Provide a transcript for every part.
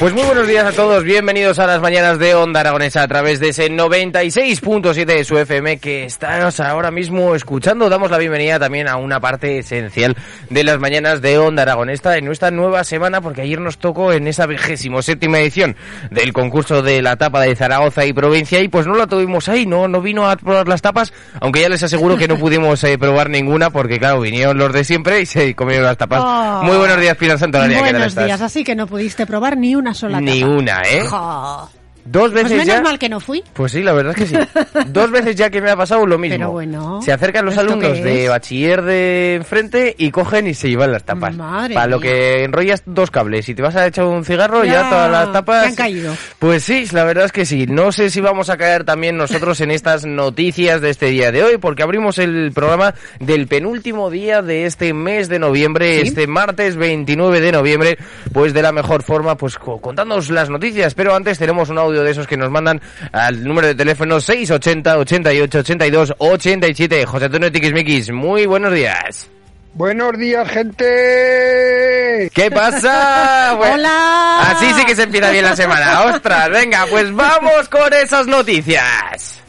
Pues muy buenos días a todos, bienvenidos a las mañanas de Onda Aragonesa a través de ese 96.7 de su FM que estás ahora mismo escuchando. Damos la bienvenida también a una parte esencial de las mañanas de Onda Aragonesa en nuestra nueva semana porque ayer nos tocó en esa vigésimo séptima edición del concurso de la tapa de Zaragoza y provincia y pues no la tuvimos ahí, no, no vino a probar las tapas, aunque ya les aseguro que no pudimos eh, probar ninguna porque claro, vinieron los de siempre y se comieron las tapas. Oh. Muy buenos días Pilar Santolaria, ¿qué tal Buenos estás? días, así que no pudiste probar ni una sola Ni tapa. una, ¿eh? Jo. Dos Pues veces menos ya. mal que no fui. Pues sí, la verdad es que sí. Dos veces ya que me ha pasado lo mismo. Pero bueno, Se acercan los ¿esto alumnos de bachiller de enfrente y cogen y se llevan las tapas. Madre Para lo que enrollas dos cables y te vas a echar un cigarro, ya, Ya, todas las tapas. han caído. Pues sí, la verdad es que sí. No sé si vamos a caer también nosotros en estas noticias de este día de hoy, porque abrimos el programa del penúltimo día de este mes de noviembre, este martes 29 de noviembre, pues de la mejor forma, pues co- contándonos las noticias. Pero antes tenemos un audio de esos que nos mandan al número de teléfono 680 88 82 87. José Antonio Tiquismiquis, muy buenos días. Buenos días, gente. ¿Qué pasa? Bueno, Hola. Así sí que se empieza bien la semana. Ostras, venga, pues vamos con esas noticias.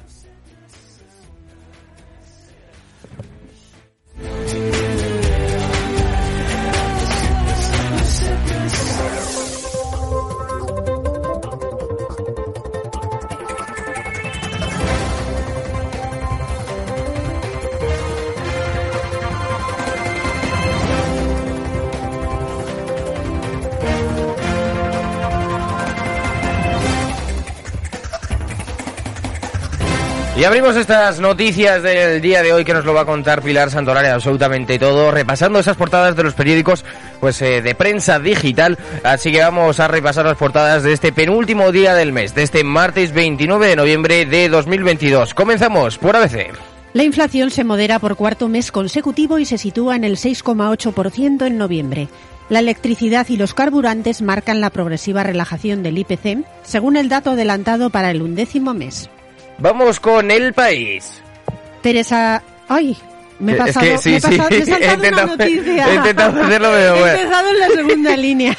Y abrimos estas noticias del día de hoy que nos lo va a contar Pilar Santolaria absolutamente todo, repasando esas portadas de los periódicos pues eh, de prensa digital. Así que vamos a repasar las portadas de este penúltimo día del mes, de este martes 29 de noviembre de 2022. Comenzamos por ABC. La inflación se modera por cuarto mes consecutivo y se sitúa en el 6,8% en noviembre. La electricidad y los carburantes marcan la progresiva relajación del IPC, según el dato adelantado para el undécimo mes. Vamos con el país. Teresa... ¡Ay! Me he Es pasado, que sí, me he sí, pasado- me he saltado he intentado- una noticia. he intentado hacerlo, pero He bueno. empezado en la segunda línea.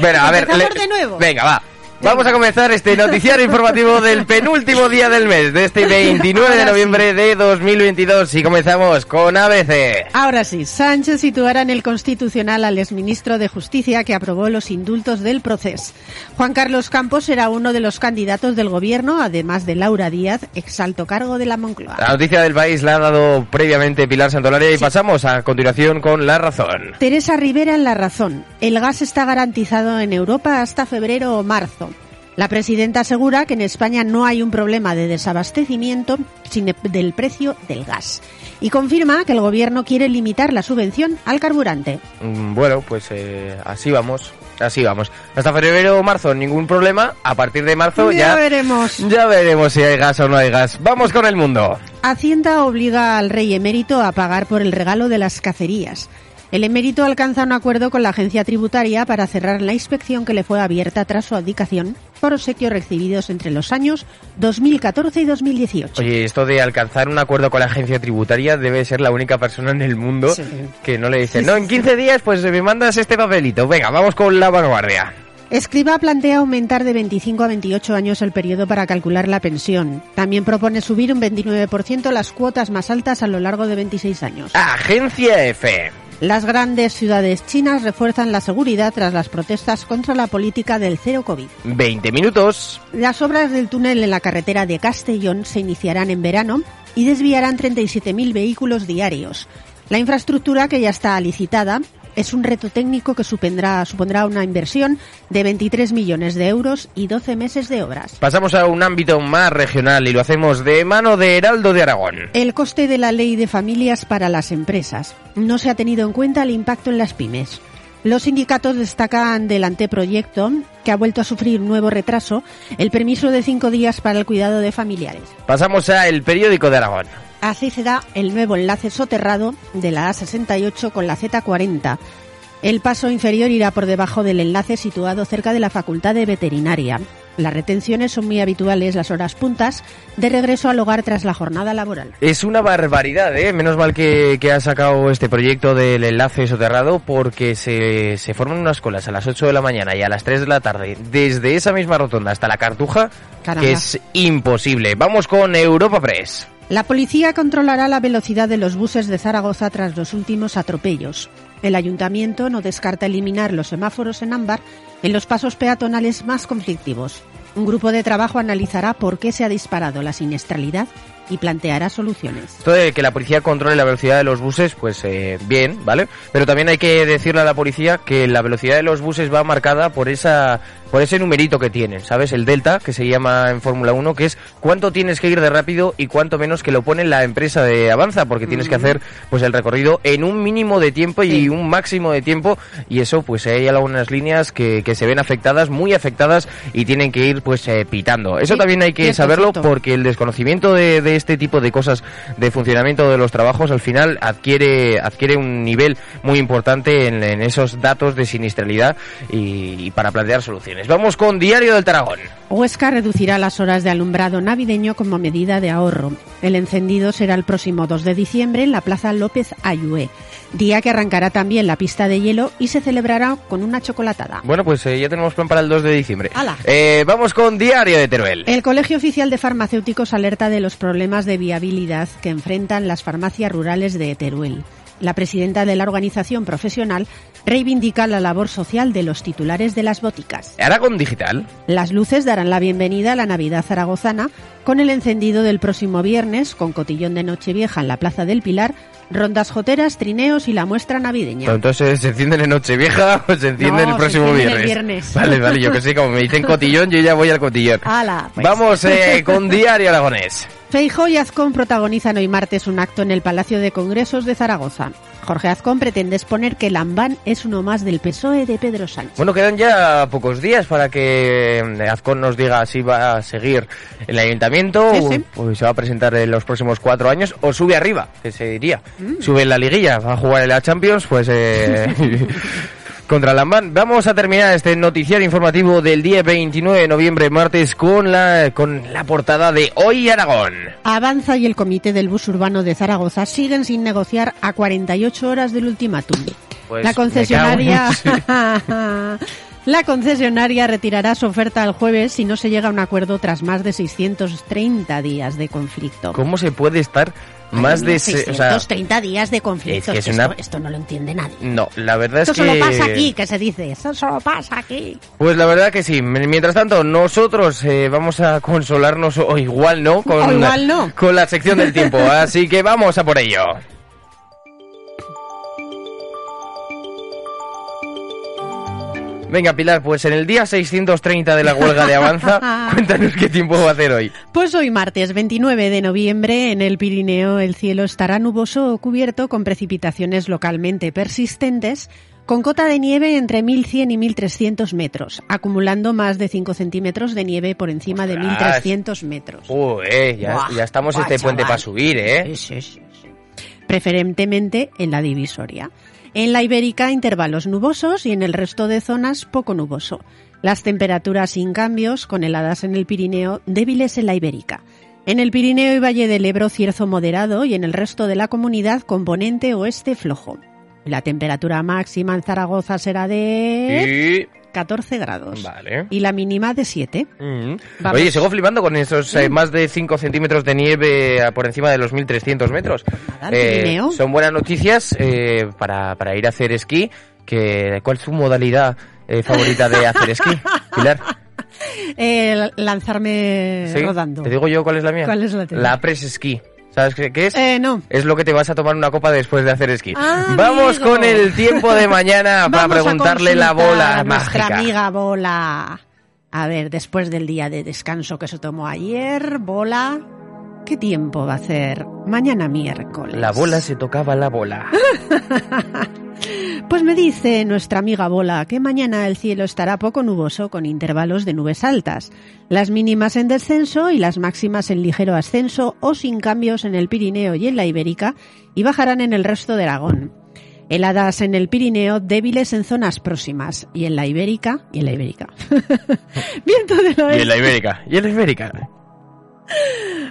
Bueno, a ver, le- de nuevo. Venga, va. Vamos a comenzar este noticiario informativo del penúltimo día del mes, de este 29 de noviembre de 2022. Y comenzamos con ABC. Ahora sí, Sánchez situará en el Constitucional al exministro de Justicia que aprobó los indultos del proceso. Juan Carlos Campos será uno de los candidatos del gobierno, además de Laura Díaz, exalto cargo de la Moncloa. La noticia del país la ha dado previamente Pilar Santolaria y pasamos a continuación con la razón. Teresa Rivera en La Razón. El gas está garantizado en Europa hasta febrero o marzo. La presidenta asegura que en España no hay un problema de desabastecimiento, sino del precio del gas. Y confirma que el gobierno quiere limitar la subvención al carburante. Mm, Bueno, pues eh, así vamos, así vamos. Hasta febrero o marzo ningún problema. A partir de marzo ya, Ya veremos. ya veremos si hay gas o no hay gas. Vamos con el mundo. Hacienda obliga al rey emérito a pagar por el regalo de las cacerías. El emérito alcanza un acuerdo con la agencia tributaria para cerrar la inspección que le fue abierta tras su abdicación por obsequios recibidos entre los años 2014 y 2018. Oye, esto de alcanzar un acuerdo con la agencia tributaria debe ser la única persona en el mundo Sí. que no le dice, no, en 15 días pues me mandas este papelito. Venga, vamos con la vanguardia. Escriba plantea aumentar de 25 a 28 años el periodo para calcular la pensión. También propone subir un 29% las cuotas más altas a lo largo de 26 años. Agencia F. Las grandes ciudades chinas refuerzan la seguridad tras las protestas contra la política del cero COVID. 20 minutos. Las obras del túnel en la carretera de Castellón se iniciarán en verano y desviarán 37.000 vehículos diarios. La infraestructura, que ya está licitada, es un reto técnico que supondrá, supondrá una inversión de 23 millones de euros y 12 meses de obras. Pasamos a un ámbito más regional y lo hacemos de mano de Heraldo de Aragón. El coste de la ley de familias para las empresas. No se ha tenido en cuenta el impacto en las pymes. Los sindicatos destacan del anteproyecto, que ha vuelto a sufrir un nuevo retraso, el permiso de cinco días para el cuidado de familiares. Pasamos a El Periódico de Aragón. Así será el nuevo enlace soterrado de la A68 con la Z40. El paso inferior irá por debajo del enlace situado cerca de la Facultad de Veterinaria. Las retenciones son muy habituales las horas puntas de regreso al hogar tras la jornada laboral. Es una barbaridad, ¿eh? Menos mal que, que ha sacado este proyecto del enlace soterrado porque se, se forman unas colas a las 8 de la mañana y a las 3 de la tarde desde esa misma rotonda hasta la Cartuja Caramba. que es imposible. Vamos con Europa Press. La policía controlará la velocidad de los buses de Zaragoza tras los últimos atropellos. El ayuntamiento no descarta eliminar los semáforos en ámbar en los pasos peatonales más conflictivos. Un grupo de trabajo analizará por qué se ha disparado la siniestralidad y planteará soluciones. Esto de que la policía controle la velocidad de los buses, pues eh, bien, ¿vale? Pero también hay que decirle a la policía que la velocidad de los buses va marcada por esa por ese numerito que tienen, ¿sabes? El delta, que se llama en Fórmula 1, que es cuánto tienes que ir de rápido y cuánto menos que lo pone la empresa de Avanza, porque tienes que hacer pues el recorrido en un mínimo de tiempo y Sí. un máximo de tiempo y eso pues hay algunas líneas que, que se ven afectadas, muy afectadas y tienen que ir pues eh, pitando. Eso Sí, también hay que saberlo porque el desconocimiento de, de este tipo de cosas de funcionamiento de los trabajos al final adquiere adquiere un nivel muy importante en, en esos datos de siniestralidad y, y para plantear soluciones. Vamos con Diario del Taragón. Huesca reducirá las horas de alumbrado navideño como medida de ahorro. El encendido será el próximo 2 de diciembre en la Plaza López Ayué, día que arrancará también la pista de hielo y se celebrará con una chocolatada. Bueno, pues eh, ya tenemos plan para el 2 de diciembre. Eh, vamos con Diario de Teruel. El Colegio Oficial de Farmacéuticos alerta de los problemas de viabilidad que enfrentan las farmacias rurales de Teruel. La presidenta de la organización profesional reivindica la labor social de los titulares de las boticas. Aragón Digital. Las luces darán la bienvenida a la Navidad zaragozana con el encendido del próximo viernes, con cotillón de Nochevieja en la Plaza del Pilar, rondas joteras, trineos y la muestra navideña. Pero entonces, ¿se encienden en Nochevieja o se encienden No, el se próximo encienden el viernes? viernes. Vale, vale, yo que sé, como me dicen cotillón, yo ya voy al cotillón. ¡Hala! pues. Vamos eh, con Diario Aragonés. Feijóo y Azcón protagonizan hoy martes un acto en el Palacio de Congresos de Zaragoza. Jorge Azcón pretende exponer que Lambán es uno más del PSOE de Pedro Sánchez. Bueno, quedan ya pocos días para que eh, Azcón nos diga si va a seguir en el ayuntamiento, Sí, sí. o se va a presentar en los próximos cuatro años, o sube arriba, que se diría. Mm. Sube en la liguilla, va a jugar en la Champions, pues eh, contra Lambán. Vamos a terminar este noticiario informativo del día 29 de noviembre, martes, con la, con la portada de Hoy Aragón. Avanza y el Comité del Bus Urbano de Zaragoza siguen sin negociar a 48 horas del ultimátum. Pues la concesionaria... La concesionaria retirará su oferta el jueves si no se llega a un acuerdo tras más de 630 días de conflicto. ¿Cómo se puede estar más de... se- o sea, 630 días de conflicto. es que es esto, una- esto no lo entiende nadie. no, la verdad Esto es que... solo pasa aquí, que se dice. Esto solo pasa aquí. Pues la verdad que sí. Mientras tanto, nosotros eh, vamos a consolarnos, o igual no, con, O igual no. con la sección del tiempo. Así que vamos a por ello. Venga, Pilar, pues en el día 630 de la huelga de Avanza, cuéntanos qué tiempo va a hacer hoy. Pues hoy martes 29 de noviembre en el Pirineo el cielo estará nuboso o cubierto con precipitaciones localmente persistentes con cota de nieve entre 1100 y 1300 metros, acumulando más de 5 centímetros de nieve por encima de Ostras. 1300 metros. Uy, eh, ya, Buah, ya estamos buah, este puente chaval. para subir, ¿eh? Sí, sí, sí. Preferentemente en la divisoria. En la ibérica intervalos nubosos y en el resto de zonas poco nuboso. Las temperaturas sin cambios, con heladas en el Pirineo, débiles en la ibérica. En el Pirineo y Valle del Ebro cierzo moderado y en el resto de la comunidad componente oeste flojo. La temperatura máxima en Zaragoza será de. 14 grados Vale. y la mínima de 7. Mm. Oye, sigo flipando con esos eh, más de 5 centímetros de nieve eh, por encima de los 1300 metros. Nada, el Pirineo. son buenas noticias eh, para, para ir a hacer esquí. Que, ¿Cuál es su modalidad eh, favorita de hacer esquí, Pilar? Eh, lanzarme ¿Sí? rodando. Te digo yo cuál es la mía. ¿Cuál es la tuya? La press esquí. ¿Sabes qué, qué es? Eh, no. Es lo que te vas a tomar una copa después de hacer esquí. Ah, Vamos amigo. con el tiempo de mañana para preguntarle la bola a nuestra mágica. amiga Bola. A ver, después del día de descanso que se tomó ayer, Bola, ¿qué tiempo va a hacer mañana miércoles? La bola se tocaba la bola. Pues me dice nuestra amiga Bola que mañana el cielo estará poco nuboso con intervalos de nubes altas, las mínimas en descenso y las máximas en ligero ascenso o sin cambios en el Pirineo y en la Ibérica y bajarán en el resto de Aragón. Heladas en el Pirineo, débiles en zonas próximas y en la Ibérica y en la Ibérica. Viento del Y oeste. en la Ibérica. Y en la Ibérica.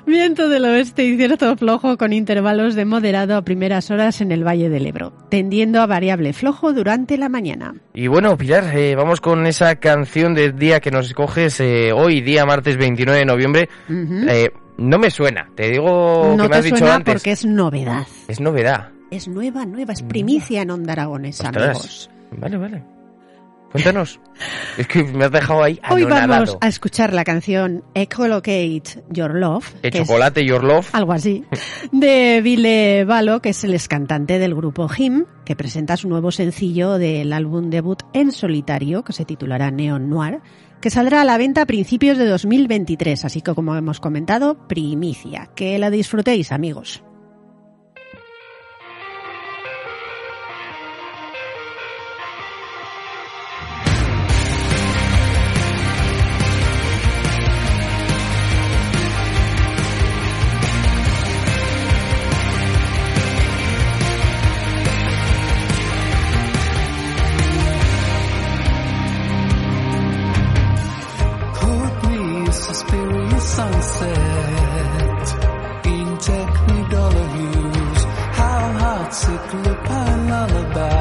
Viento del oeste y cierto flojo con intervalos de moderado a primeras horas en el Valle del Ebro, tendiendo a variable flojo durante la mañana. Y bueno, Pilar, eh, vamos con esa canción del día que nos escoges eh, hoy, día martes 29 de noviembre. Eh, no me suena, te digo no que me te has dicho suena antes. porque es novedad. Es novedad. Es nueva, nueva, es primicia en Onda Aragonesa, Ostras. amigos. Vale, vale. Cuéntanos. es que me has dejado ahí Hoy vamos a escuchar la canción Ecolocate Your Love, es chocolate, your love. algo así, de Vile Valo, que es el excantante del grupo Him, que presenta su nuevo sencillo del álbum debut en solitario, que se titulará Neon Noir, que saldrá a la venta a principios de 2023, así que como hemos comentado, primicia. Que la disfrutéis, amigos. the sunset in technicolor views, how heartsick lupine lullaby.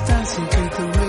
Dancing to the the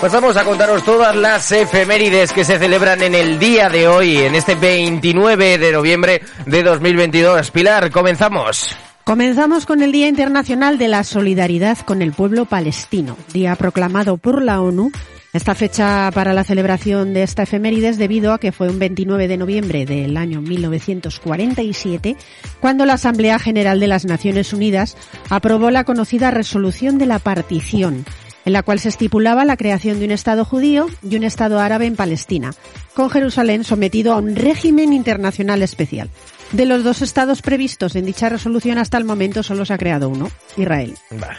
Pasamos a contaros todas las efemérides que se celebran en el día de hoy, en este 29 de noviembre de 2022. Pilar, comenzamos. Comenzamos con el Día Internacional de la Solidaridad con el Pueblo Palestino, día proclamado por la ONU. Esta fecha para la celebración de esta efeméride es debido a que fue un 29 de noviembre del año 1947 cuando la Asamblea General de las Naciones Unidas aprobó la conocida Resolución de la Partición, en la cual se estipulaba la creación de un Estado judío y un Estado árabe en Palestina, con Jerusalén sometido a un régimen internacional especial. De los dos estados previstos en dicha resolución hasta el momento solo se ha creado uno, Israel. Bah.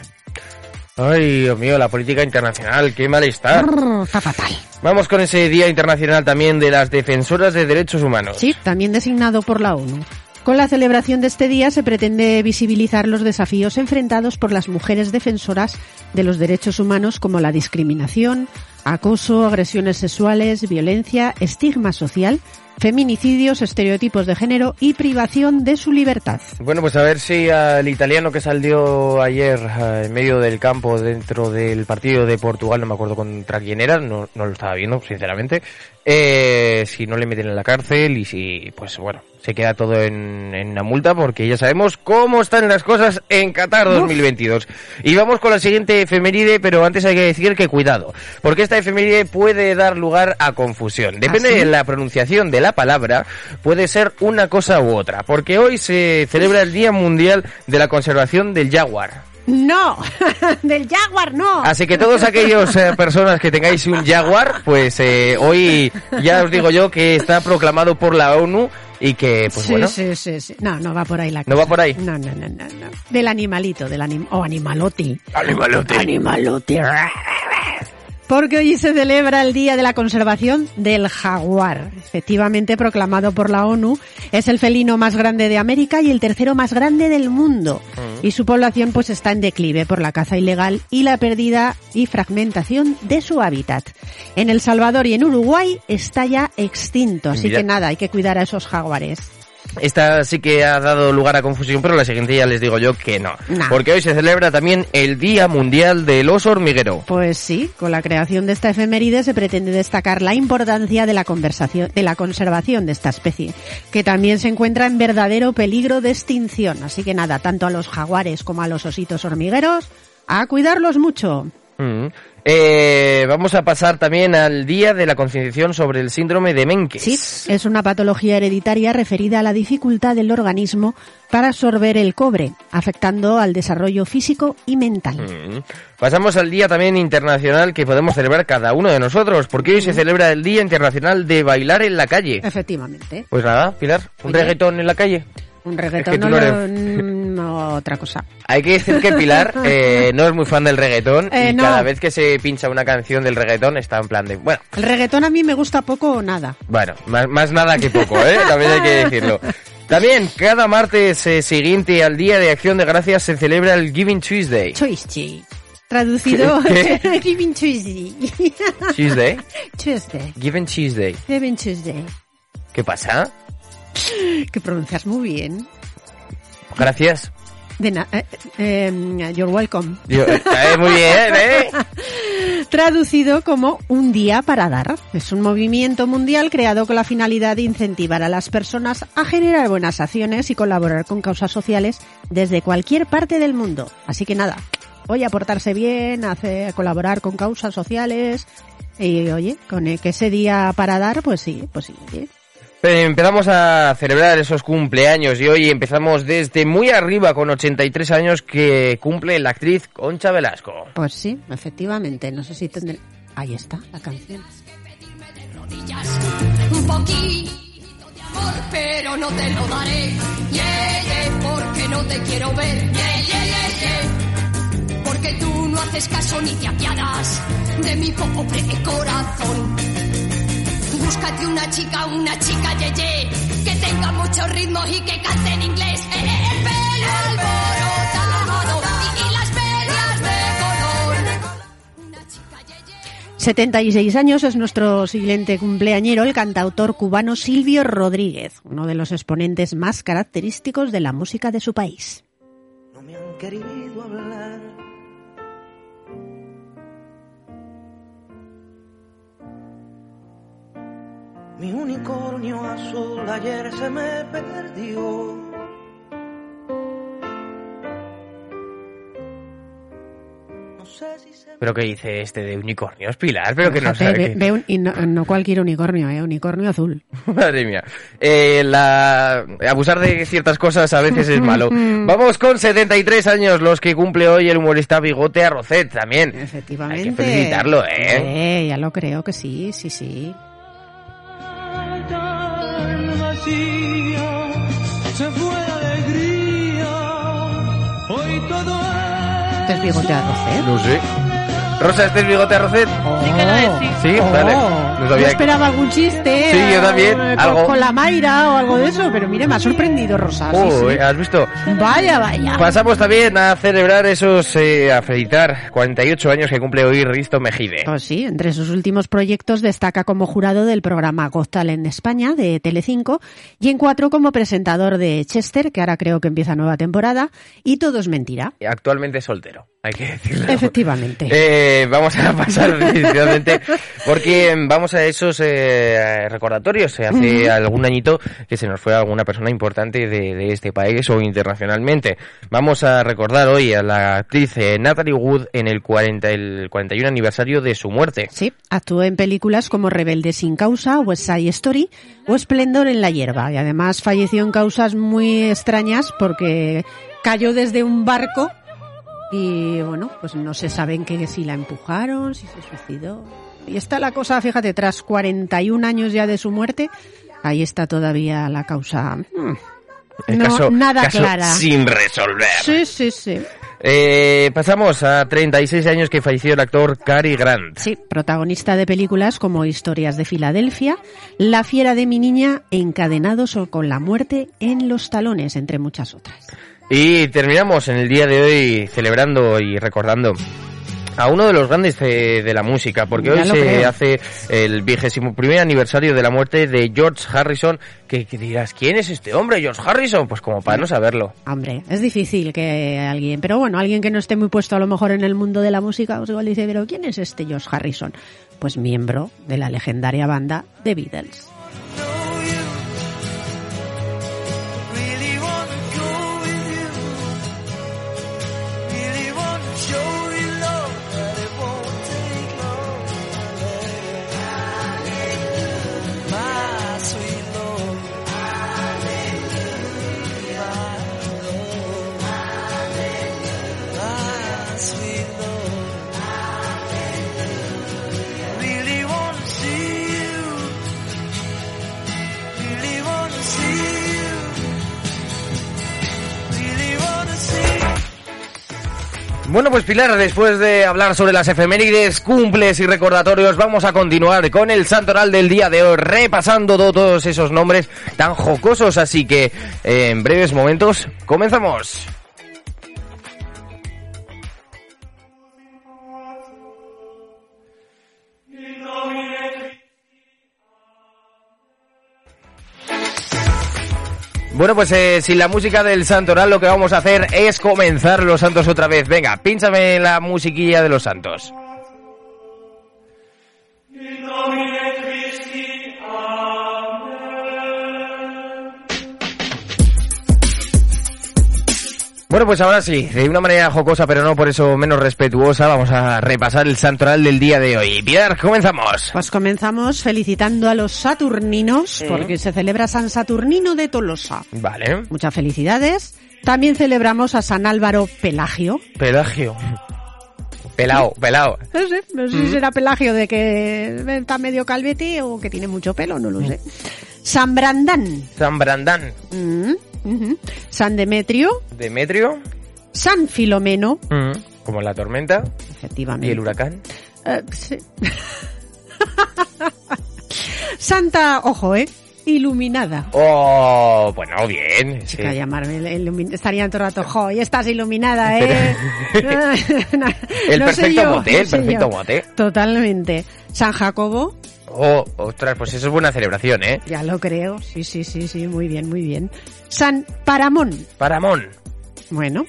Ay, Dios mío, la política internacional, qué malestar. Brrr, Está fatal. Vamos con ese Día Internacional también de las Defensoras de Derechos Humanos. Sí, también designado por la ONU. Con la celebración de este día se pretende visibilizar los desafíos enfrentados por las mujeres defensoras de los derechos humanos como la discriminación, acoso, agresiones sexuales, violencia, estigma social, feminicidios, estereotipos de género y privación de su libertad. Bueno, pues a ver si al italiano que salió ayer eh, en medio del campo dentro del partido de Portugal, no me acuerdo contra quién era, no, no lo estaba viendo, sinceramente, eh, si no le meten en la cárcel y si, pues bueno, se queda todo en, en la multa porque ya sabemos cómo están las cosas en Qatar 2022. Y vamos con la siguiente efeméride, pero antes hay que decir que cuidado, porque esta efeméride puede dar lugar a confusión. Depende ¿Ah, sí? de la pronunciación de la palabra, puede ser una cosa u otra, porque hoy se celebra el Día Mundial de la Conservación del Jaguar. No, del Jaguar no. Así que todos aquellos eh, personas que tengáis un Jaguar, pues eh, hoy ya os digo yo que está proclamado por la ONU y que, pues sí, bueno, sí, sí, sí. No, no va por ahí la cosa. ¿No va por ahí? No, no, no, no. no. Del animalito, del anim... o animalote. Animalote. Animalote. Porque hoy se celebra el Día de la Conservación del Jaguar, efectivamente proclamado por la ONU. Es el felino más grande de América y el tercero más grande del mundo. Y su población pues está en declive por la caza ilegal y la pérdida y fragmentación de su hábitat. En El Salvador y en Uruguay está ya extinto, así Mira. que nada, hay que cuidar a esos jaguares. Esta sí que ha dado lugar a confusión, pero la siguiente ya les digo yo que no. Porque hoy se celebra también el Día Mundial del Oso Hormiguero. Pues sí, con la creación de esta efeméride se pretende destacar la importancia de la, conversación, de la conservación de esta especie, que también se encuentra en verdadero peligro de extinción. Así que nada, tanto a los jaguares como a los ositos hormigueros, a cuidarlos mucho. Mm. Eh, vamos a pasar también al Día de la Concienciación sobre el Síndrome de Menkes. Sí, es una patología hereditaria referida a la dificultad del organismo para absorber el cobre, afectando al desarrollo físico y mental. Mm. Pasamos al día también internacional que podemos celebrar cada uno de nosotros, porque hoy se celebra el Día Internacional de Bailar en la Calle. Efectivamente. Pues nada, Pilar, un Oye. reggaetón en la calle. Un Es reggaetón que tú no, lo- otra cosa. Hay que decir que Pilar eh, no es muy fan del reggaetón Eh, y no. cada vez que se pincha una canción del reggaetón está en plan de, bueno, El reggaetón a mí me gusta poco o nada. bueno, más, más nada que poco, ¿eh? También hay que decirlo. También, cada martes eh, siguiente al Día de Acción de Gracias se celebra el Giving Tuesday. Tuesday. Traducido. Giving Tuesday. Tuesday. Tuesday. Giving Tuesday. Giving Tuesday. ¿Qué pasa? Que pronuncias muy bien. Gracias. De na- eh, eh, you're welcome. Yo- eh, muy bien, ¿eh? Traducido como un día para dar. Es un movimiento mundial creado con la finalidad de incentivar a las personas a generar buenas acciones y colaborar con causas sociales desde cualquier parte del mundo. Así que nada, oye, a portarse bien, a hacer- a colaborar con causas sociales y oye, con el que ese día para dar, pues sí, pues sí. oye. Eh, Empezamos a celebrar esos cumpleaños y hoy empezamos desde muy arriba con 83 años que cumple la actriz Concha Velasco. Pues sí, efectivamente. No sé si tendré... Ahí está la canción. un poquito de amor, pero no te lo daré. Yeah, yeah, porque no te quiero ver. Yeah, yeah, yeah, yeah. Porque tú no haces caso ni te apiadas de mi pobre corazón. Búscate una chica, una chica yeye, que tenga muchos ritmos y que cante en inglés. Eh, eh, el pelo alborotado y, y las medias de color. Una chica yeye. 76 años es nuestro siguiente cumpleañero, el cantautor cubano Silvio Rodríguez, uno de los exponentes más característicos de la música de su país. no me han querido hablar. Mi unicornio azul ayer se me perdió. No sé si se ¿Pero qué dice este de unicornios, Pilar? Pero que no Fíjate, sabe. ve- un- y no, no cualquier unicornio, ¿eh? Unicornio azul. Madre mía. Eh, la... Abusar de ciertas cosas a veces es malo. Vamos con 73 años, los que cumple hoy el humorista Bigote Arrocet también. Efectivamente. Hay que felicitarlo, ¿eh? Eh, ya lo creo que sí, sí, sí. Vacía, se fue la alegría. Hoy todo Este es bigote arrocet. No sé. Rosa, ¿este es Bigote Arrocet? Sí que lo es, sí. Sí, vale. Que- esperaba algún chiste. Sí, yo también, eh, con, algo. con la Mayra o algo de eso, pero mire, me ha sorprendido Rosa. sí, Oh, sí. ¿Has visto? Vaya, vaya. Pasamos también a celebrar esos, eh, a felicitar 48 años que cumple hoy Risto Mejide. Pues sí, entre sus últimos proyectos destaca como jurado del programa Got Talent España de Telecinco y en cuatro como presentador de Chester, que ahora creo que empieza nueva temporada, y todo es mentira. Actualmente soltero, hay que decirlo. Efectivamente. Eh, vamos a pasar definitivamente porque vamos a esos eh, recordatorios. Eh, Hace algún añito que se nos fue alguna persona importante de, de este país o internacionalmente. Vamos a recordar hoy a la actriz eh, Natalie Wood en el, 40, el 41 aniversario de su muerte. Sí, actuó en películas como Rebelde sin causa, West Side Story o Esplendor en la hierba y además falleció en causas muy extrañas porque cayó desde un barco y bueno, pues no se saben que si la empujaron, si se suicidó. Y está la cosa, fíjate, tras 41 años ya de su muerte, ahí está todavía la causa. mm, El no, caso, nada caso clara. sin resolver. Sí, sí, sí. Eh, pasamos a 36 años que falleció el actor Cary Grant. Sí, protagonista de películas como Historias de Filadelfia, La fiera de mi niña, Encadenados o con la muerte en los talones, entre muchas otras. Y terminamos en el día de hoy celebrando y recordando a uno de los grandes de, de la música, porque Ya hoy se creo. hace el vigésimo primer aniversario de la muerte de George Harrison, que, que dirás, ¿quién es este hombre, George Harrison? Pues como para no saberlo. Hombre, es difícil que alguien, pero bueno, alguien que no esté muy puesto a lo mejor en el mundo de la música, pues igual dice, pero ¿quién es este George Harrison? Pues miembro de la legendaria banda The Beatles. Bueno, pues Pilar, después de hablar sobre las efemérides, cumples y recordatorios, vamos a continuar con el santoral del día de hoy, repasando to- todos esos nombres tan jocosos, así que eh, en breves momentos comenzamos. Bueno, pues eh, sin la música del santoral lo que vamos a hacer es comenzar los santos otra vez. Venga, pínchame la musiquilla de los santos. Bueno, pues ahora sí, de una manera jocosa, pero no por eso menos respetuosa, vamos a repasar el santoral del día de hoy. Pilar, comenzamos. Pues comenzamos felicitando a los saturninos, porque se celebra San Saturnino de Tolosa. Vale. Muchas felicidades. También celebramos a San Álvaro Pelagio. Pelagio. Pelao, pelao. No sé, no sé si será Pelagio de que está medio calvete o que tiene mucho pelo, no lo sé. San Brandán. San Brandán. Mm, San Demetrio. Demetrio. San Filomeno. Como la tormenta Efectivamente. y el huracán. Eh, sí. Santa, ojo, ¿eh? Iluminada. Oh, bueno, bien. sí. Chica, llamarme ilumi- estaría todo el rato, jo, y estás iluminada, ¿eh? No, El no perfecto yo, mote, no el sé perfecto mote. Totalmente. San Jacobo, Oh, ostras, pues eso es buena celebración, ¿eh? ya lo creo. Sí, sí, sí, sí, muy bien, muy bien. San Paramón, Paramón. bueno.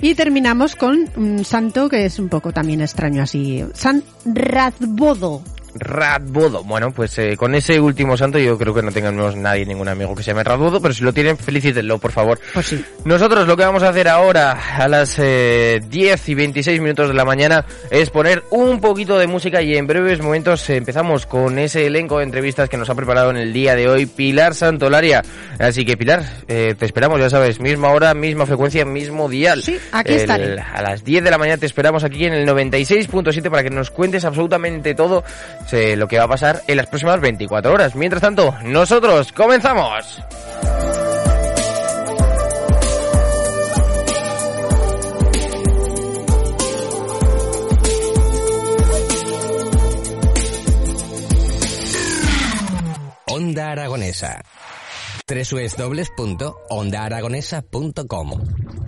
Y terminamos con un santo que es un poco también extraño así. San Razbodo. Radbodo. Bueno, pues eh, con ese último santo yo creo que no tengamos nadie, ningún amigo que se llame Radbodo, pero si lo tienen, felicítenlo, por favor. Pues sí. Nosotros lo que vamos a hacer ahora, a las eh, 10 y 26 minutos de la mañana, es poner un poquito de música y en breves momentos empezamos con ese elenco de entrevistas que nos ha preparado en el día de hoy Pilar Santolaria. Así que Pilar, eh, te esperamos, ya sabes, misma hora, misma frecuencia, mismo dial. Sí, aquí El- estaré. A las 10 de la mañana te esperamos aquí en el 96.7 para que nos cuentes absolutamente todo eh, lo que va a pasar en las próximas 24 horas. Mientras tanto, nosotros comenzamos. Onda Aragonesa. www.ondaaragonesa.com